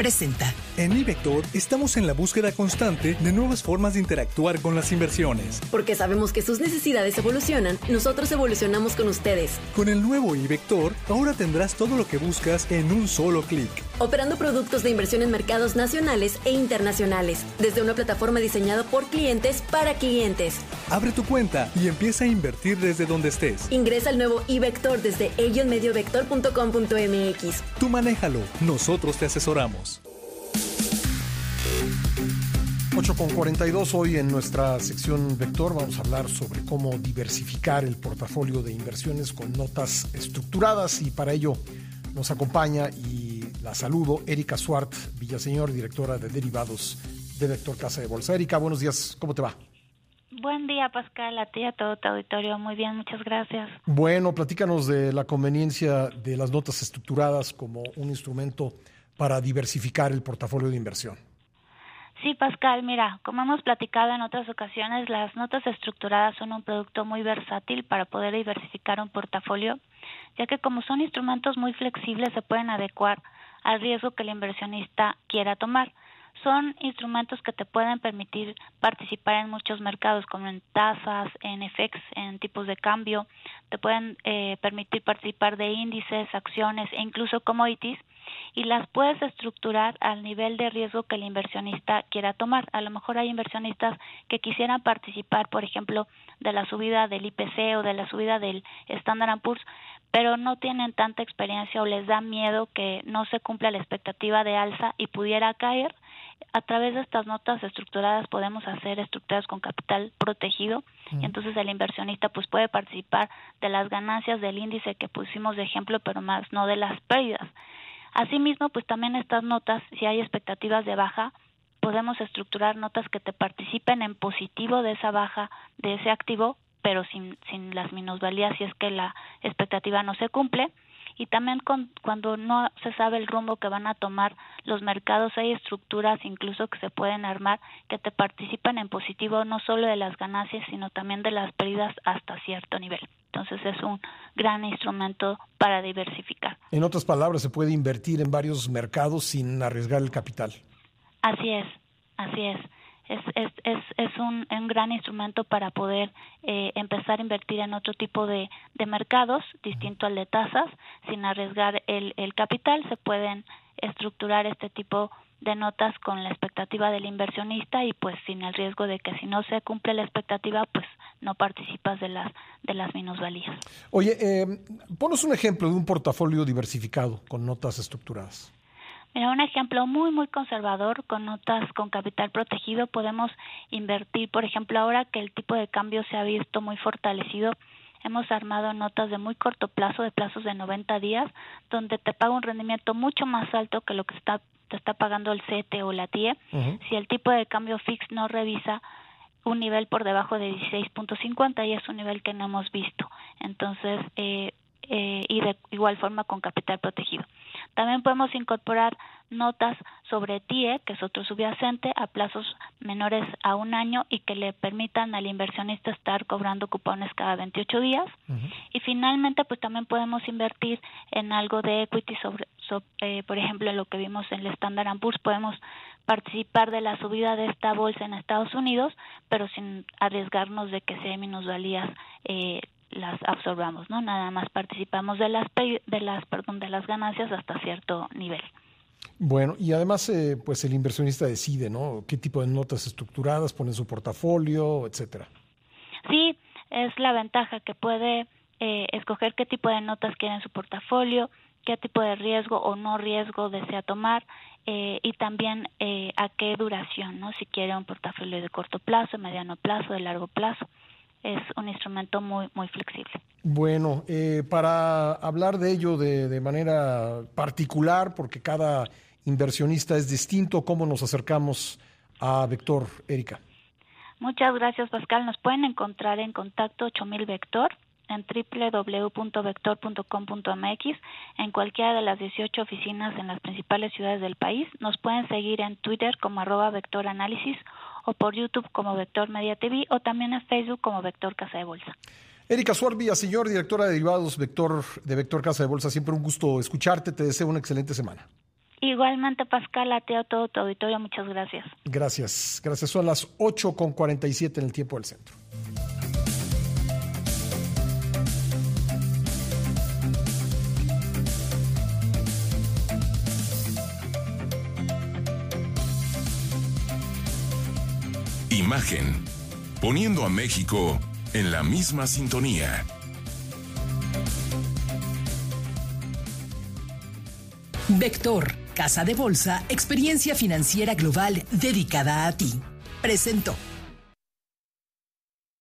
presenta. En iVector estamos en la búsqueda constante de nuevas formas de interactuar con las inversiones. Porque sabemos que sus necesidades evolucionan, nosotros evolucionamos con ustedes. Con el nuevo iVector, ahora tendrás todo lo que buscas en un solo clic. Operando productos de inversión en mercados nacionales e internacionales, desde una plataforma diseñada por clientes para clientes. Abre tu cuenta y empieza a invertir desde donde estés. Ingresa al nuevo iVector desde ellionmediovector.com.mx. Tú manéjalo, nosotros te asesoramos. 8 con 42 hoy en nuestra sección Vector vamos a hablar sobre cómo diversificar el portafolio de inversiones con notas estructuradas y para ello nos acompaña y la saludo Erika Suart Villaseñor, directora de derivados de Vector Casa de Bolsa. Erika, buenos días, ¿cómo te va? Buen día, Pascal, a ti y a todo tu auditorio. Muy bien, muchas gracias. Bueno, platícanos de la conveniencia de las notas estructuradas como un instrumento para diversificar el portafolio de inversión. Sí, Pascal, mira, como hemos platicado en otras ocasiones, las notas estructuradas son un producto muy versátil para poder diversificar un portafolio, ya que como son instrumentos muy flexibles se pueden adecuar al riesgo que el inversionista quiera tomar. Son instrumentos que te pueden permitir participar en muchos mercados, como en tasas, en FX, en tipos de cambio, te pueden eh, permitir participar de índices, acciones e incluso commodities y las puedes estructurar al nivel de riesgo que el inversionista quiera tomar. A lo mejor hay inversionistas que quisieran participar, por ejemplo, de la subida del IPC o de la subida del Standard Poor's, pero no tienen tanta experiencia o les da miedo que no se cumpla la expectativa de alza y pudiera caer. A través de estas notas estructuradas podemos hacer estructuras con capital protegido y entonces el inversionista pues puede participar de las ganancias del índice que pusimos de ejemplo, pero más no de las pérdidas. Asimismo, pues también estas notas, si hay expectativas de baja, podemos estructurar notas que te participen en positivo de esa baja de ese activo, pero sin, sin las minusvalías si es que la expectativa no se cumple. Y también con, cuando no se sabe el rumbo que van a tomar los mercados, hay estructuras incluso que se pueden armar que te participan en positivo no solo de las ganancias, sino también de las pérdidas hasta cierto nivel. Entonces es un gran instrumento para diversificar. En otras palabras, se puede invertir en varios mercados sin arriesgar el capital. Así es, así es. Es, es, es, es un, un, gran instrumento para poder eh, empezar a invertir en otro tipo de, de mercados distinto al de tasas sin arriesgar el, el capital. Se pueden estructurar este tipo de notas con la expectativa del inversionista y pues sin el riesgo de que si no se cumple la expectativa pues no participas de las de las minusvalías. Oye, eh, ponos un ejemplo de un portafolio diversificado con notas estructuradas. Mira, un ejemplo muy, muy conservador con notas con capital protegido. Podemos invertir, por ejemplo, ahora que el tipo de cambio se ha visto muy fortalecido, hemos armado notas de muy corto plazo, de plazos de 90 días, donde te paga un rendimiento mucho más alto que lo que está, te está pagando el CETE o la TIE. Si el tipo de cambio fix no revisa un nivel por debajo de 16.50 y es un nivel que no hemos visto. Entonces, eh, eh, y de igual forma con capital protegido. También podemos incorporar notas sobre TIE, que es otro subyacente, a plazos menores a un año y que le permitan al inversionista estar cobrando cupones cada 28 días. Y finalmente, pues también podemos invertir en algo de equity sobre, eh, por ejemplo, en lo que vimos en el Standard Poor's, podemos participar de la subida de esta bolsa en Estados Unidos, pero sin arriesgarnos de que sea minusvalías eh, las absorbamos, ¿no? Nada más participamos de las de las perdón, de las ganancias hasta cierto nivel. Bueno, y además eh, pues el inversionista decide, ¿no? qué tipo de notas estructuradas pone en su portafolio, etcétera. Sí, es la ventaja que puede eh, escoger qué tipo de notas quiere en su portafolio, qué tipo de riesgo o no riesgo desea tomar eh, y también eh, a qué duración, ¿no? Si quiere un portafolio de corto plazo, mediano plazo, de largo plazo es un instrumento muy, muy flexible. Bueno, eh, para hablar de ello de, de, manera particular, porque cada inversionista es distinto, ¿cómo nos acercamos a Vector, Erika? Muchas gracias, Pascal. Nos pueden encontrar en contacto 8000 Vector en www.vector.com.mx en cualquiera de las 18 oficinas en las principales ciudades del país. Nos pueden seguir en Twitter como arroba vectoranálisis o por YouTube como Vector Media TV o también en Facebook como Vector Casa de Bolsa. Erika Suárvía, señor directora de derivados Vector, de Vector Casa de Bolsa, siempre un gusto escucharte, te deseo una excelente semana. Igualmente, Pascal, a ti a todo tu auditorio, muchas gracias. Gracias, gracias. Son las 8 con 47 en el tiempo del centro. Imagen, poniendo a México en la misma sintonía. Vector, Casa de Bolsa, experiencia financiera global dedicada a ti. Presentó.